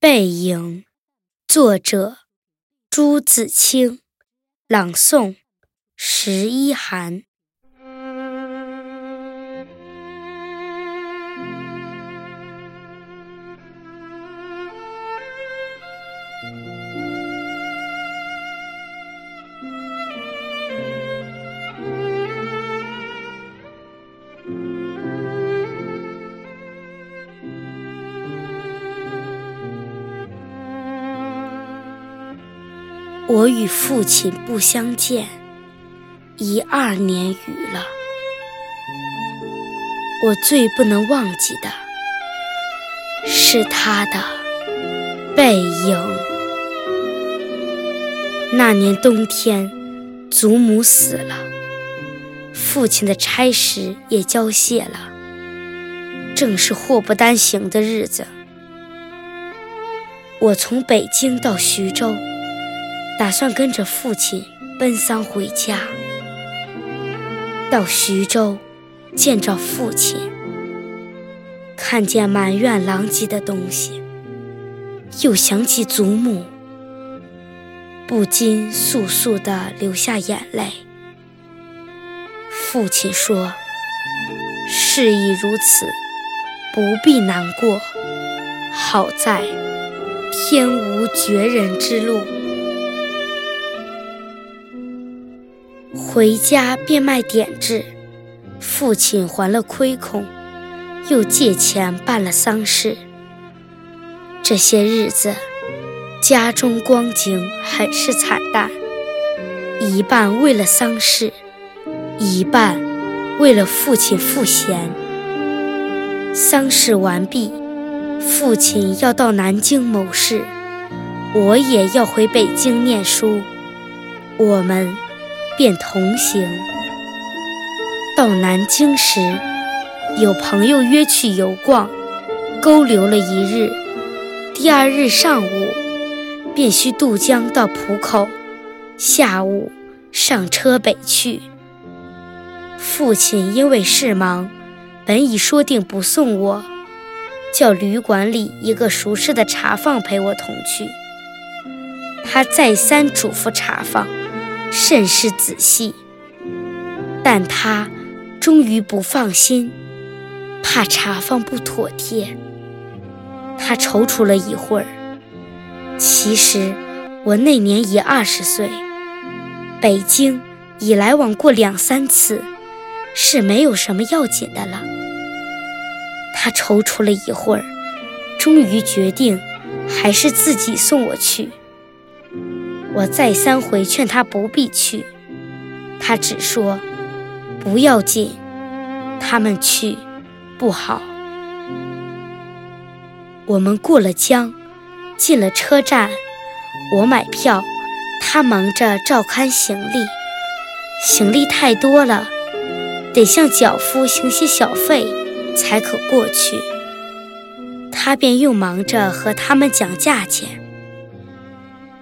背影，作者朱自清，朗诵十一寒。我与父亲不相见，已二年余了。我最不能忘记的是他的背影。那年冬天，祖母死了，父亲的差事也交卸了，正是祸不单行的日子。我从北京到徐州。打算跟着父亲奔丧回家，到徐州见着父亲，看见满院狼藉的东西，又想起祖母，不禁簌簌地流下眼泪。父亲说：“事已如此，不必难过。好在天无绝人之路。”回家变卖点质，父亲还了亏空，又借钱办了丧事。这些日子，家中光景很是惨淡，一半为了丧事，一半为了父亲赋闲。丧事完毕，父亲要到南京谋事，我也要回北京念书，我们。便同行。到南京时，有朋友约去游逛，勾留了一日。第二日上午，便需渡江到浦口，下午上车北去。父亲因为事忙，本已说定不送我，叫旅馆里一个熟识的茶房陪我同去。他再三嘱咐茶房。甚是仔细，但他终于不放心，怕茶放不妥帖。他踌躇了一会儿。其实我那年已二十岁，北京已来往过两三次，是没有什么要紧的了。他踌躇了一会儿，终于决定还是自己送我去。我再三回劝他不必去，他只说不要紧，他们去不好。我们过了江，进了车站，我买票，他忙着照看行李，行李太多了，得向脚夫行些小费才可过去。他便又忙着和他们讲价钱。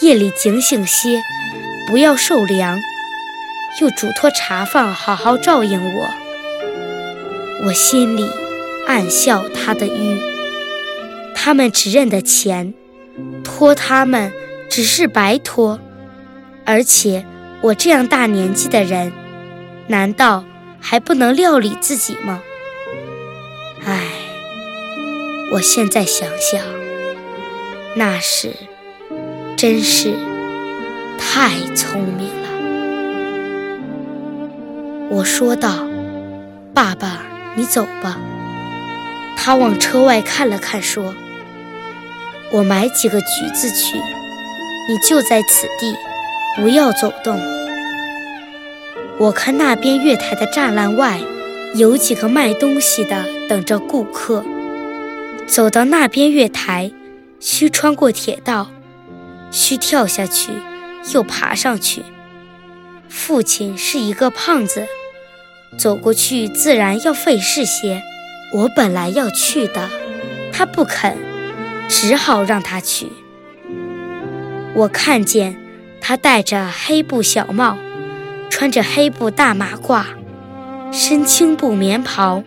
夜里警醒些，不要受凉。又嘱托茶房好好照应我。我心里暗笑他的愚。他们只认得钱，托他们只是白托。而且我这样大年纪的人，难道还不能料理自己吗？唉，我现在想想，那时。真是太聪明了，我说道：“爸爸，你走吧。”他往车外看了看，说：“我买几个橘子去，你就在此地，不要走动。我看那边月台的栅栏外有几个卖东西的等着顾客，走到那边月台，需穿过铁道。”需跳下去，又爬上去。父亲是一个胖子，走过去自然要费事些。我本来要去的，他不肯，只好让他去。我看见他戴着黑布小帽，穿着黑布大马褂，身青布棉袍，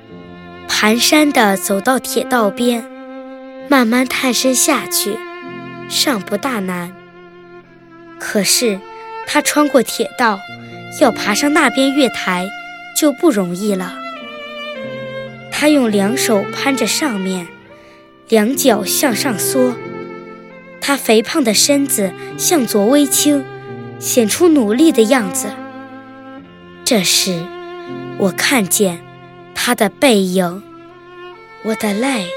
蹒跚地走到铁道边，慢慢探身下去，尚不大难。可是他穿过铁道，要爬上那边月台，就不容易了。他用两手攀着上面，两脚向上缩。他肥胖的身子向左微倾，显出努力的样子。这时，我看见他的背影，我的泪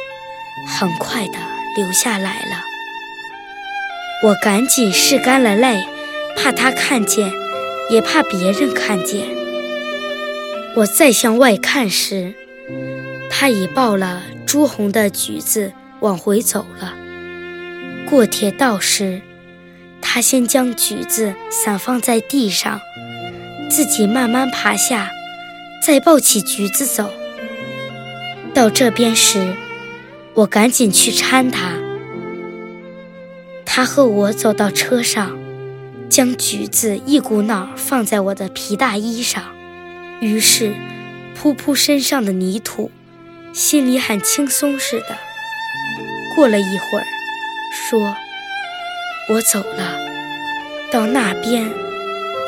很快地流下来了。我赶紧拭干了泪，怕他看见，也怕别人看见。我再向外看时，他已抱了朱红的橘子往回走了。过铁道时，他先将橘子散放在地上，自己慢慢爬下，再抱起橘子走。到这边时，我赶紧去搀他。他和我走到车上，将橘子一股脑放在我的皮大衣上，于是扑扑身上的泥土。心里很轻松似的。过了一会儿，说：“我走了，到那边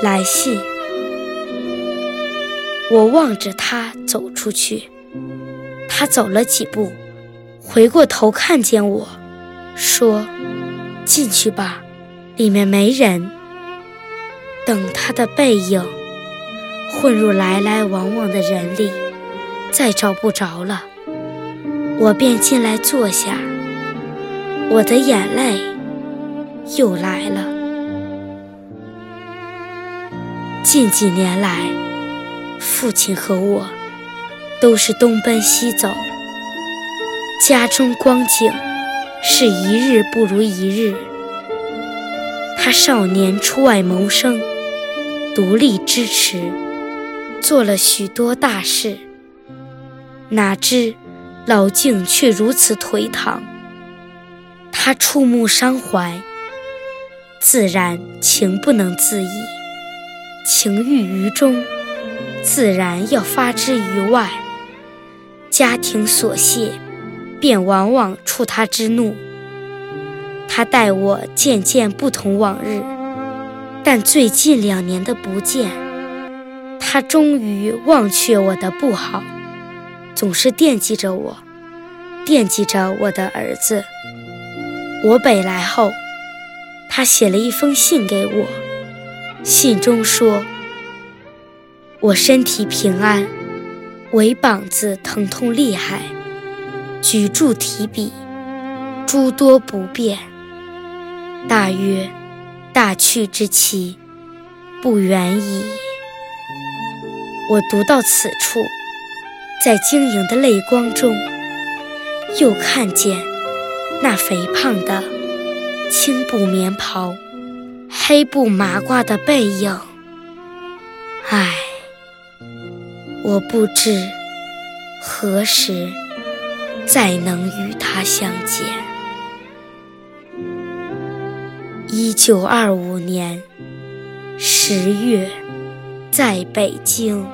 来信。”我望着他走出去，他走了几步，回过头看见我，说：“进去吧，里面没人。”等他的背影混入来来往往的人里，再找不着了。我便进来坐下，我的眼泪又来了。近几年来，父亲和我都是东奔西走，家中光景是一日不如一日。他少年出外谋生，独立支持，做了许多大事，哪知。老境却如此颓唐，他触目伤怀，自然情不能自已，情郁于中，自然要发之于外。家庭琐屑，便往往触他之怒。他待我渐渐不同往日，但最近两年的不见，他终于忘却我的不好。总是惦记着我，惦记着我的儿子。我北来后，他写了一封信给我，信中说：“我身体平安，唯膀子疼痛厉害，举箸提笔，诸多不便。大约大去之期不远矣。”我读到此处。在晶莹的泪光中，又看见那肥胖的青布棉袍、黑布麻褂的背影。唉，我不知何时再能与他相见。一九二五年十月，在北京。